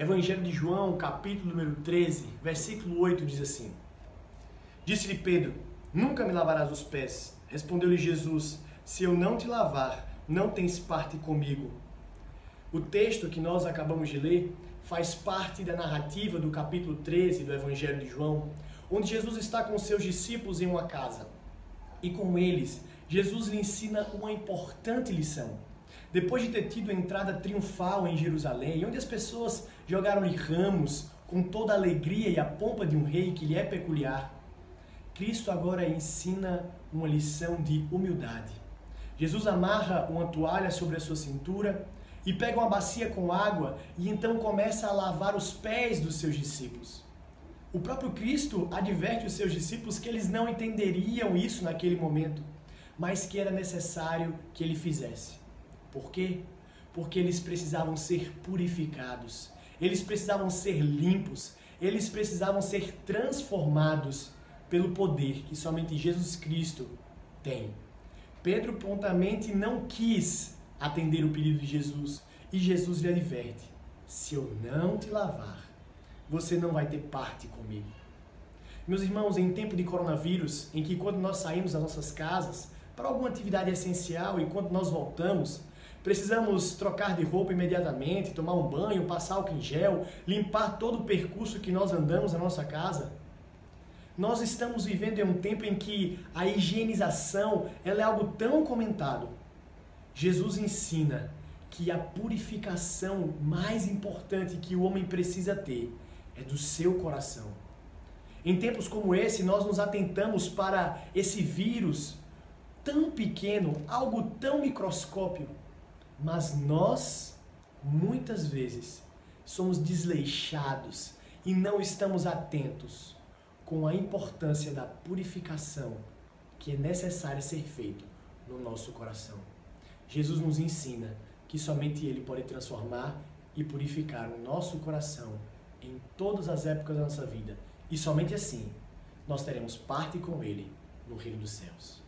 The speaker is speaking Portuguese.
Evangelho de João, capítulo número 13, versículo 8 diz assim: Disse-lhe Pedro: Nunca me lavarás os pés. Respondeu-lhe Jesus: Se eu não te lavar, não tens parte comigo. O texto que nós acabamos de ler faz parte da narrativa do capítulo 13 do Evangelho de João, onde Jesus está com seus discípulos em uma casa. E com eles, Jesus lhe ensina uma importante lição. Depois de ter tido a entrada triunfal em Jerusalém, onde as pessoas jogaram-lhe ramos com toda a alegria e a pompa de um rei que lhe é peculiar, Cristo agora ensina uma lição de humildade. Jesus amarra uma toalha sobre a sua cintura e pega uma bacia com água e então começa a lavar os pés dos seus discípulos. O próprio Cristo adverte os seus discípulos que eles não entenderiam isso naquele momento, mas que era necessário que ele fizesse. Por quê? Porque eles precisavam ser purificados, eles precisavam ser limpos, eles precisavam ser transformados pelo poder que somente Jesus Cristo tem. Pedro prontamente não quis atender o pedido de Jesus e Jesus lhe adverte: se eu não te lavar, você não vai ter parte comigo. Meus irmãos, em tempo de coronavírus, em que quando nós saímos das nossas casas para alguma atividade essencial e quando nós voltamos, precisamos trocar de roupa imediatamente, tomar um banho, passar álcool em gel, limpar todo o percurso que nós andamos na nossa casa. Nós estamos vivendo em um tempo em que a higienização ela é algo tão comentado. Jesus ensina que a purificação mais importante que o homem precisa ter é do seu coração. Em tempos como esse, nós nos atentamos para esse vírus tão pequeno, algo tão microscópio, mas nós, muitas vezes, somos desleixados e não estamos atentos com a importância da purificação que é necessária ser feito no nosso coração. Jesus nos ensina que somente Ele pode transformar e purificar o nosso coração em todas as épocas da nossa vida. E somente assim nós teremos parte com Ele no reino dos céus.